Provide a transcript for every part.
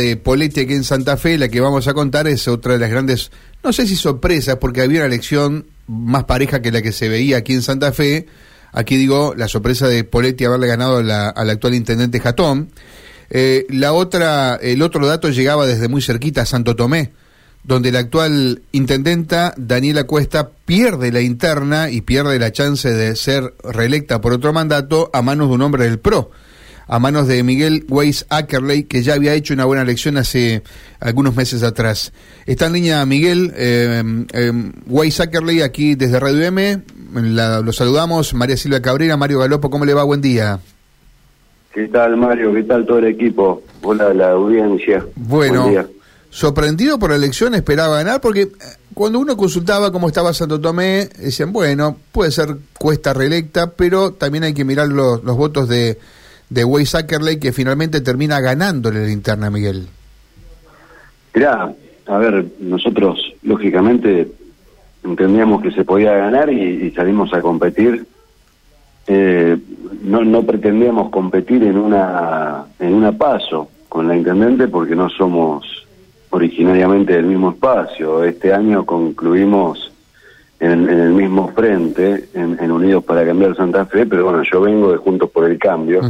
de Poletti aquí en Santa Fe, la que vamos a contar es otra de las grandes, no sé si sorpresas, porque había una elección más pareja que la que se veía aquí en Santa Fe. Aquí digo, la sorpresa de Poletti haberle ganado al actual intendente Jatón. Eh, la otra, el otro dato llegaba desde muy cerquita a Santo Tomé, donde la actual intendenta Daniela Cuesta pierde la interna y pierde la chance de ser reelecta por otro mandato a manos de un hombre del PRO a manos de Miguel Weiss Ackerley, que ya había hecho una buena elección hace algunos meses atrás. Está en línea Miguel eh, eh, Weiss Ackerley, aquí desde Radio M. lo saludamos. María Silvia Cabrera, Mario Galopo, ¿cómo le va? Buen día. ¿Qué tal, Mario? ¿Qué tal todo el equipo? Hola, la audiencia. Bueno, sorprendido por la elección, esperaba ganar, porque eh, cuando uno consultaba cómo estaba Santo Tomé, decían, bueno, puede ser cuesta reelecta, pero también hay que mirar los, los votos de de Way Zuckerley que finalmente termina ganándole la interna, Miguel. Mirá, a ver, nosotros lógicamente entendíamos que se podía ganar y, salimos a competir. Eh, no, no pretendíamos competir en una en una paso con la intendente porque no somos originariamente del mismo espacio. Este año concluimos en, el mismo frente, en, Unidos para Cambiar Santa Fe, pero bueno, yo vengo de Juntos por el Cambio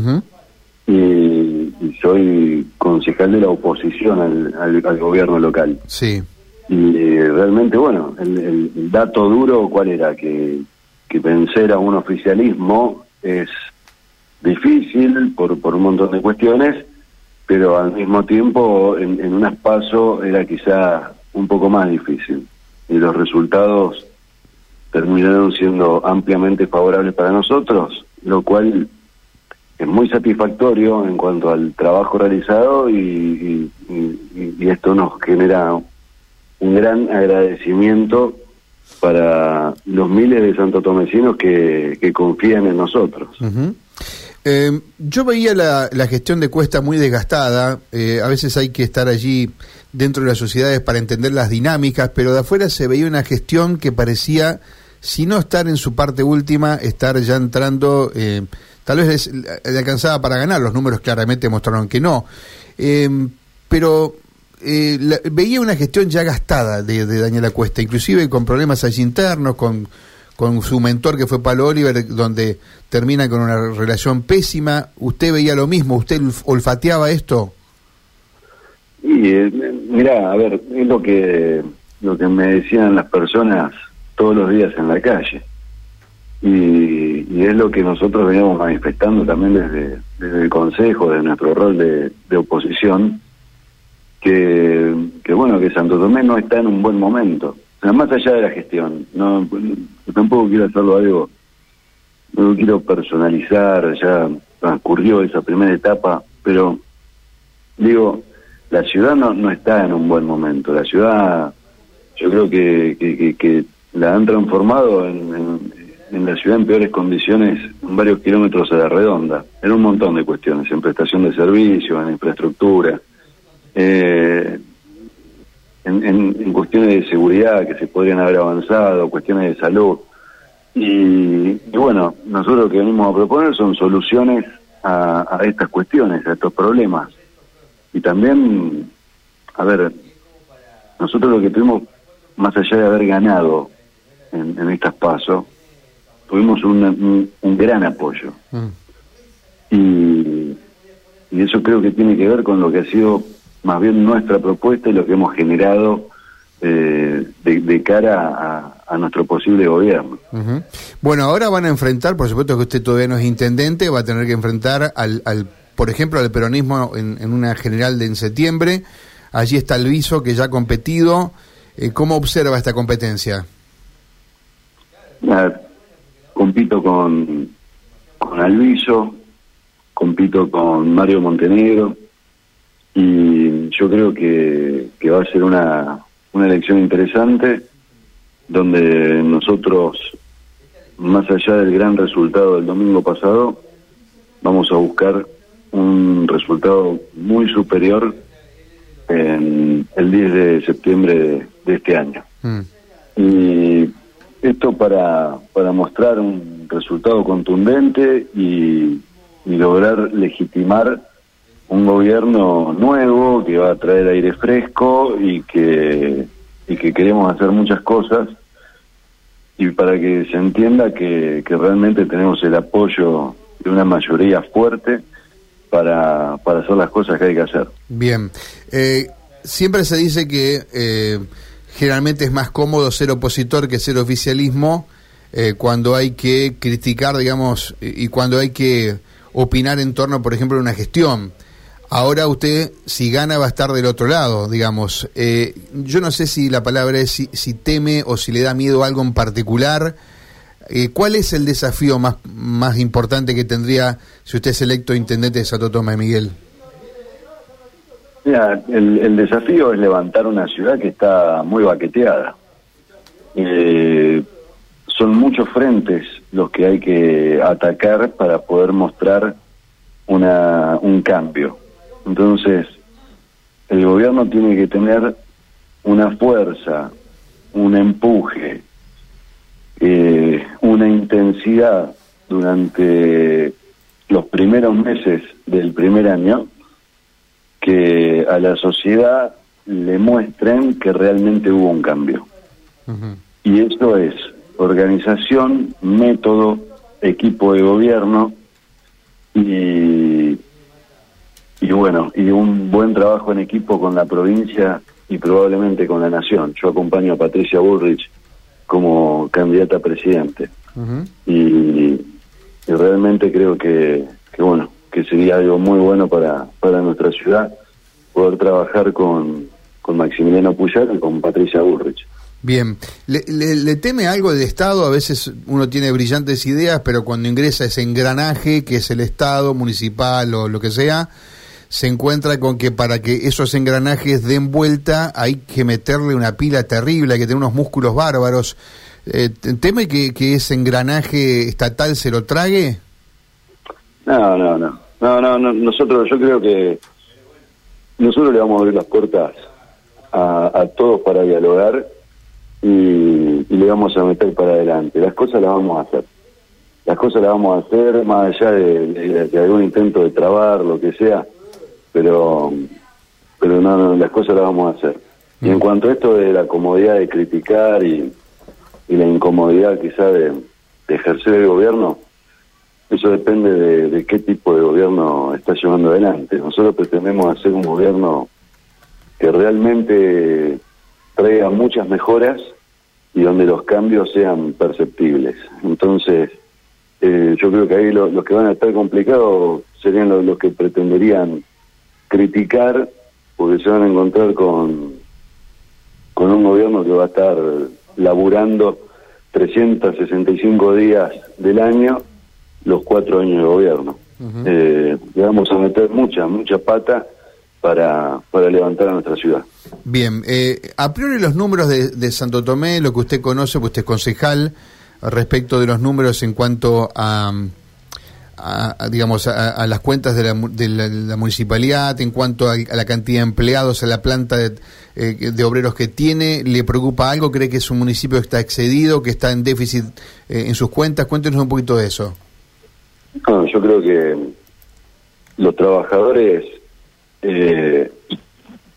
y, soy concejal de la oposición al, gobierno local. Sí. Y eh, realmente, bueno, el, dato duro, ¿cuál era? Que, que vencer a un oficialismo es difícil por, por un montón de cuestiones, pero al mismo tiempo en, en un espacio era quizá un poco más difícil. Y los resultados terminaron siendo ampliamente favorables para nosotros, lo cual es muy satisfactorio en cuanto al trabajo realizado y, esto nos genera un gran agradecimiento para los miles de santotomecinos que, que confían en nosotros. Eh, yo veía la, gestión de Cuesta muy desgastada, eh, a veces hay que estar allí dentro de las sociedades para entender las dinámicas, pero de afuera se veía una gestión que parecía, si no estar en su parte última, estar ya entrando, eh, tal vez le alcanzaba para ganar, los números claramente mostraron que no, pero veía una gestión ya gastada de, de Daniela Cuesta, inclusive con problemas allí internos, con con su mentor que fue Palo Oliver, donde termina con una relación pésima. ¿Usted veía lo mismo? ¿Usted olfateaba esto? Y eh, mira, a ver, es lo que lo que me decían las personas todos los días en la calle. Y, es lo que nosotros veníamos manifestando también desde, desde el Consejo, de nuestro rol de, de oposición, que, que bueno, que Santo Tomé no está en un buen momento más allá de la gestión, no tampoco quiero hacerlo algo, no quiero personalizar, ya transcurrió esa primera etapa, pero digo, la ciudad no, no está en un buen momento, la ciudad yo creo que, que, la han transformado en, en, la ciudad en peores condiciones en varios kilómetros a la redonda, en un montón de cuestiones, en prestación de servicios, en infraestructura. Eh, en, cuestiones de seguridad que se podrían haber avanzado, cuestiones de salud. Y, bueno, nosotros lo que venimos a proponer son soluciones a, estas cuestiones, a estos problemas. Y también, a ver, nosotros lo que tuvimos, más allá de haber ganado en, en estas pasos, tuvimos un, gran apoyo. Mm. Y, y eso creo que tiene que ver con lo que ha sido más bien nuestra propuesta y lo que hemos generado eh, de, cara a, nuestro posible gobierno. Bueno, ahora van a enfrentar, por supuesto que usted todavía no es intendente, va a tener que enfrentar al, al por ejemplo, al peronismo en, una general de en septiembre. Allí está Alviso, que ya ha competido. Eh, ¿Cómo observa esta competencia? compito con, con Alviso, compito con Mario Montenegro y yo creo que, va a ser una, una elección interesante donde nosotros, más allá del gran resultado del domingo pasado, vamos a buscar un resultado muy superior en el 10 de septiembre de, este año. Mm. Y esto para, para mostrar un resultado contundente y, y lograr legitimar un gobierno nuevo que va a traer aire fresco y que, y que queremos hacer muchas cosas y para que se entienda que, que realmente tenemos el apoyo de una mayoría fuerte para, para hacer las cosas que hay que hacer. Bien, eh, siempre se dice que eh, generalmente es más cómodo ser opositor que ser oficialismo eh, cuando hay que criticar, digamos, y cuando hay que opinar en torno, por ejemplo, a una gestión. Ahora usted, si gana, va a estar del otro lado, digamos. Eh, yo no sé si la palabra es si, teme o si le da miedo algo en particular. Eh, ¿Cuál es el desafío más, más importante que tendría si usted es electo intendente de Santo Tomás Miguel? Mira, el, desafío es levantar una ciudad que está muy baqueteada. Eh, son muchos frentes los que hay que atacar para poder mostrar una, un cambio. Entonces, el gobierno tiene que tener una fuerza, un empuje, eh, una intensidad durante los primeros meses del primer año que a la sociedad le muestren que realmente hubo un cambio. Y eso es organización, método, equipo de gobierno y, y bueno, y un buen trabajo en equipo con la provincia y probablemente con la nación. Yo acompaño a Patricia Bullrich como candidata a presidente y, realmente creo que, que, bueno, que sería algo muy bueno para, para nuestra ciudad poder trabajar con, con Maximiliano Puyar y con Patricia Bullrich. Bien, ¿Le, teme algo del Estado? A veces uno tiene brillantes ideas, pero cuando ingresa ese engranaje que es el Estado, municipal o lo que sea, se encuentra con que para que esos engranajes den vuelta hay que meterle una pila terrible, hay que tener unos músculos bárbaros. Eh, ¿Teme que, que ese engranaje estatal se lo trague? No, no, no. No, no, no. Nosotros, yo creo que nosotros le vamos a abrir las puertas a, a todos para dialogar y, le vamos a meter para adelante. Las cosas las vamos a hacer. Las cosas las vamos a hacer más allá de, algún intento de trabar, lo que sea, pero pero no, las cosas las vamos a hacer. Y en mm. cuanto a esto de la comodidad de criticar y, la incomodidad quizá de, de, ejercer el gobierno, eso depende de, de, qué tipo de gobierno está llevando adelante. Nosotros pretendemos hacer un gobierno que realmente traiga muchas mejoras y donde los cambios sean perceptibles. Entonces, eh, yo creo que ahí los que van a estar complicados serían los, que pretenderían criticar, porque se van a encontrar con, con un gobierno que va a estar laburando 365 días del año, los cuatro años de gobierno. eh, le vamos a meter mucha, mucha pata para, para levantar a nuestra ciudad. Bien, eh, a priori los números de, de, Santo Tomé, lo que usted conoce, pues usted es concejal, respecto de los números en cuanto a, digamos, a, las cuentas de la, de la, municipalidad, en cuanto a, la cantidad de empleados, a la planta de, eh, de, obreros que tiene, ¿le preocupa algo? ¿Cree que es un municipio está excedido, que está en déficit eh, en sus cuentas? Cuéntenos un poquito de eso. yo creo que los trabajadores eh,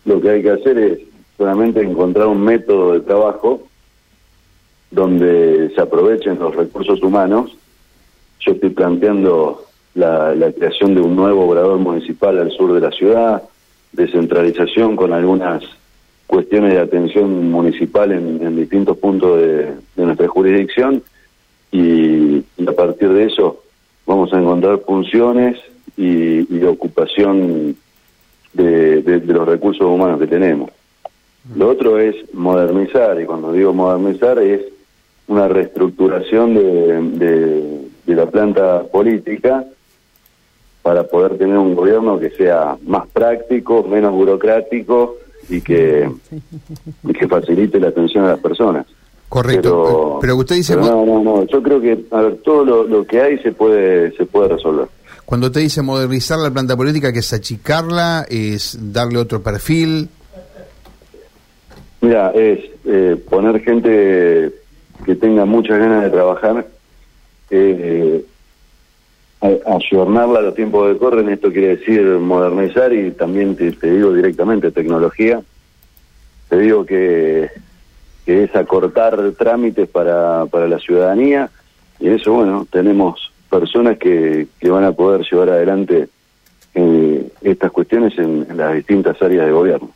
lo que hay que hacer es solamente encontrar un método de trabajo donde se aprovechen los recursos humanos. Yo estoy planteando la, creación de un nuevo obrador municipal al sur de la ciudad, descentralización con algunas cuestiones de atención municipal en, distintos puntos de, nuestra jurisdicción y, a partir de eso vamos a encontrar funciones y, y ocupación de, los recursos humanos que tenemos. Lo otro es modernizar, y cuando digo modernizar es una reestructuración de, de, la planta política para poder tener un gobierno que sea más práctico, menos burocrático y que, que facilite la atención a las personas. Correcto, pero, usted dice... no, no, no, yo creo que, a ver, todo lo, lo que hay se puede, se puede resolver. Cuando te dice modernizar la planta política, que es achicarla, es darle otro perfil. Mira, es eh, poner gente que tenga muchas ganas de trabajar, eh, ayornarla a los tiempos que corren, esto quiere decir modernizar y también te, digo directamente tecnología. Te digo que, es acortar trámites para, para la ciudadanía y eso, bueno, tenemos personas que, que van a poder llevar adelante eh, estas cuestiones en, las distintas áreas de gobierno.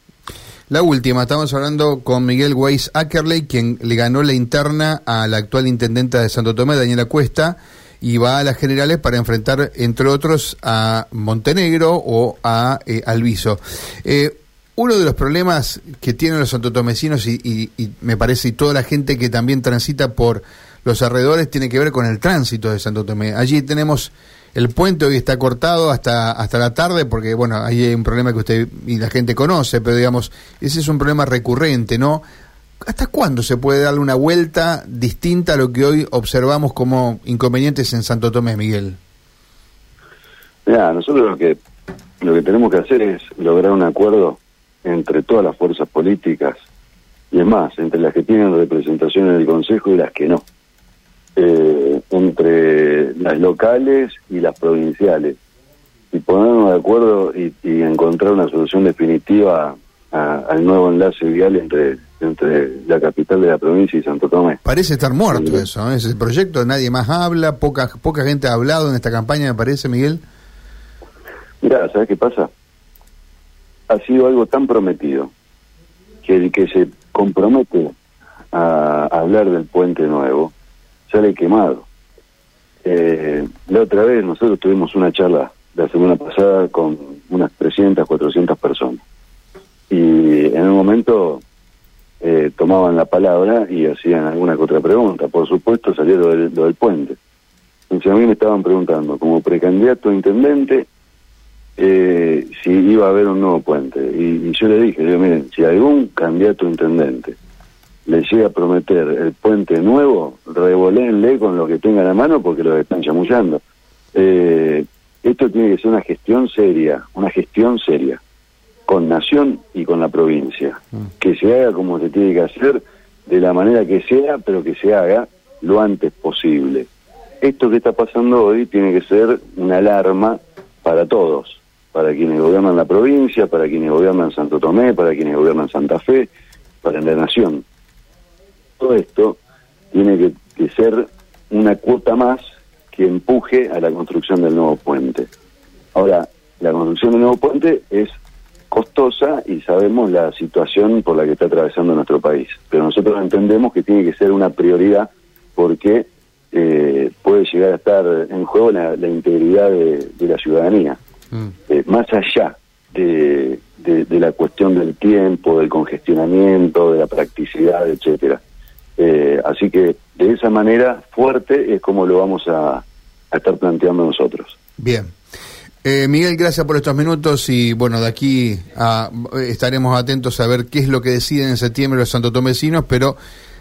La última, estamos hablando con Miguel Weiss Ackerley, quien le ganó la interna a la actual intendenta de Santo Tomé, Daniela Cuesta, y va a las generales para enfrentar, entre otros, a Montenegro o a eh, Alviso. Eh, uno de los problemas que tienen los santotomecinos y, y, me parece y toda la gente que también transita por los alrededores tiene que ver con el tránsito de Santo Tomé. Allí tenemos el puente hoy está cortado hasta hasta la tarde porque bueno, ahí hay un problema que usted y la gente conoce, pero digamos, ese es un problema recurrente, ¿no? ¿Hasta cuándo se puede darle una vuelta distinta a lo que hoy observamos como inconvenientes en Santo Tomé, Miguel? Mira, nosotros lo que, lo que tenemos que hacer es lograr un acuerdo entre todas las fuerzas políticas y es más, entre las que tienen representación en el Consejo y las que no, eh, entre las locales y las provinciales, y ponernos de acuerdo y, y encontrar una solución definitiva al nuevo enlace vial entre entre la capital de la provincia y Santo Tomé. Parece estar muerto eso, ¿eh? ese proyecto, nadie más habla, poca poca gente ha hablado en esta campaña, me parece, Miguel. Mira, ¿sabes qué pasa? Ha sido algo tan prometido que el que se compromete a hablar del puente nuevo sale quemado. Eh, la otra vez nosotros tuvimos una charla la semana pasada con unas 300, 400 personas. Y en un momento eh, tomaban la palabra y hacían alguna que otra pregunta. Por supuesto salió lo del, del puente. Entonces a mí me estaban preguntando, como precandidato a intendente, eh, si iba a haber un nuevo puente. Y, yo le dije, miren, si algún candidato a intendente le llega a prometer el puente nuevo, revolénle con lo que tengan a mano porque lo están chamullando. Eh, esto tiene que ser una gestión seria, una gestión seria con Nación y con la provincia. Mm. Que se haga como se tiene que hacer, de la manera que sea, pero que se haga lo antes posible. Esto que está pasando hoy tiene que ser una alarma para todos, para quienes gobiernan la provincia, para quienes gobiernan Santo Tomé, para quienes gobiernan Santa Fe, para la Nación. Todo esto tiene que, que ser una cuota más que empuje a la construcción del nuevo puente. Ahora, la construcción del nuevo puente es costosa y sabemos la situación por la que está atravesando nuestro país. Pero nosotros entendemos que tiene que ser una prioridad porque eh, puede llegar a estar en juego la, integridad de, la ciudadanía. Mm. Eh, más allá de, la cuestión del tiempo, del congestionamiento, de la practicidad, etcétera. Eh, así que de esa manera fuerte es como lo vamos a estar planteando nosotros. Bien. Eh, Miguel, gracias por estos minutos y bueno, de aquí estaremos atentos a ver qué es lo que deciden en septiembre los santotomecinos, pero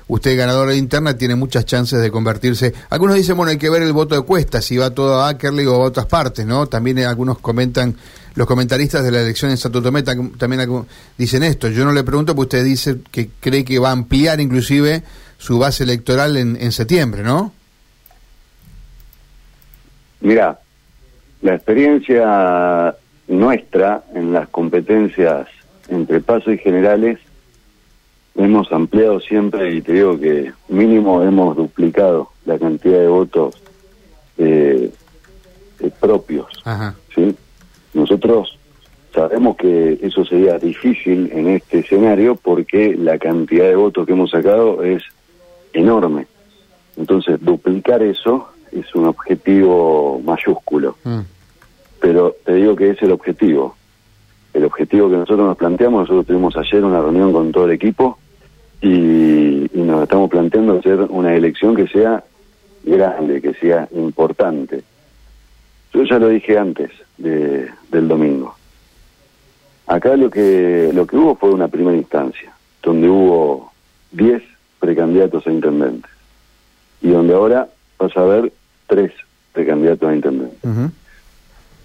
usted ganador de interna tiene muchas chances de convertirse. Algunos dicen, bueno, hay que ver el voto de Cuesta, si va todo a Ackerley o a otras partes, ¿no? También algunos comentan, los comentaristas de la elección en Santo Tomé también dicen esto. Yo no le pregunto, porque usted dice que cree que va a ampliar inclusive su base electoral en, en septiembre, ¿no? Mira, la experiencia nuestra en las competencias entre pasos y generales hemos ampliado siempre y te digo que mínimo hemos duplicado la cantidad de votos eh, eh, propios. ¿sí? Nosotros sabemos que eso sería difícil en este escenario porque la cantidad de votos que hemos sacado es enorme. Entonces, duplicar eso es un objetivo mayúsculo. Mm. Pero te digo que es el objetivo. El objetivo que nosotros nos planteamos, nosotros tuvimos ayer una reunión con todo el equipo y, nos estamos planteando hacer una elección que sea grande, que sea importante. Yo ya lo dije antes de, del domingo. Acá lo que lo que hubo fue una primera instancia, donde hubo 10 precandidatos a intendentes y donde ahora vas a ver tres precandidatos a intendente.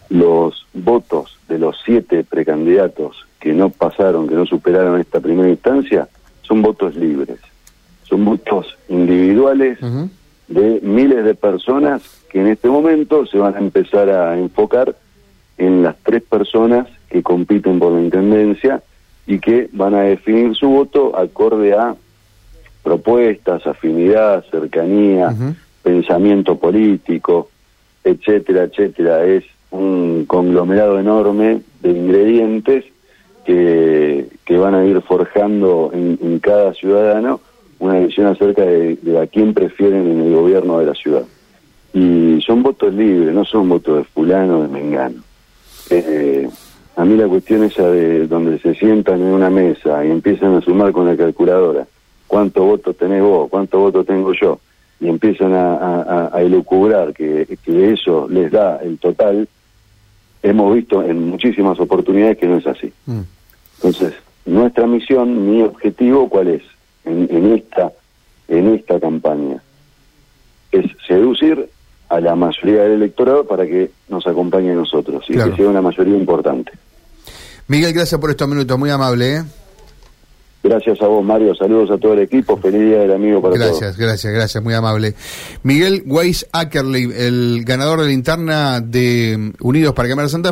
Los votos de los siete precandidatos que no pasaron, que no superaron esta primera instancia, son votos libres. Son votos individuales de miles de personas que en este momento se van a empezar a enfocar en las tres personas que compiten por la intendencia y que van a definir su voto acorde a propuestas, afinidad, cercanía, pensamiento político, etcétera, etcétera. Es un conglomerado enorme de ingredientes que, que van a ir forjando en, cada ciudadano una visión acerca de, a quién prefieren en el gobierno de la ciudad. Y son votos libres, no son votos de fulano o de mengano. Eh, a mí la cuestión esa de donde se sientan en una mesa y empiezan a sumar con la calculadora, ¿cuántos votos tenés vos? ¿Cuántos votos tengo yo? Y empiezan a, a, elucubrar que, que eso les da el total, hemos visto en muchísimas oportunidades que no es así. Mm. Entonces, nuestra misión, mi objetivo, ¿cuál es? En, esta en esta campaña es seducir a la mayoría del electorado para que nos acompañe a nosotros y que sea una mayoría importante. Miguel, gracias por estos minutos, muy amable. ¿eh? Gracias a vos, Mario. Saludos a todo el equipo. Feliz día del amigo para gracias, todos. Gracias, gracias, gracias. Muy amable. Miguel Weiss Ackerley, el ganador de la interna de Unidos para Cámara Santa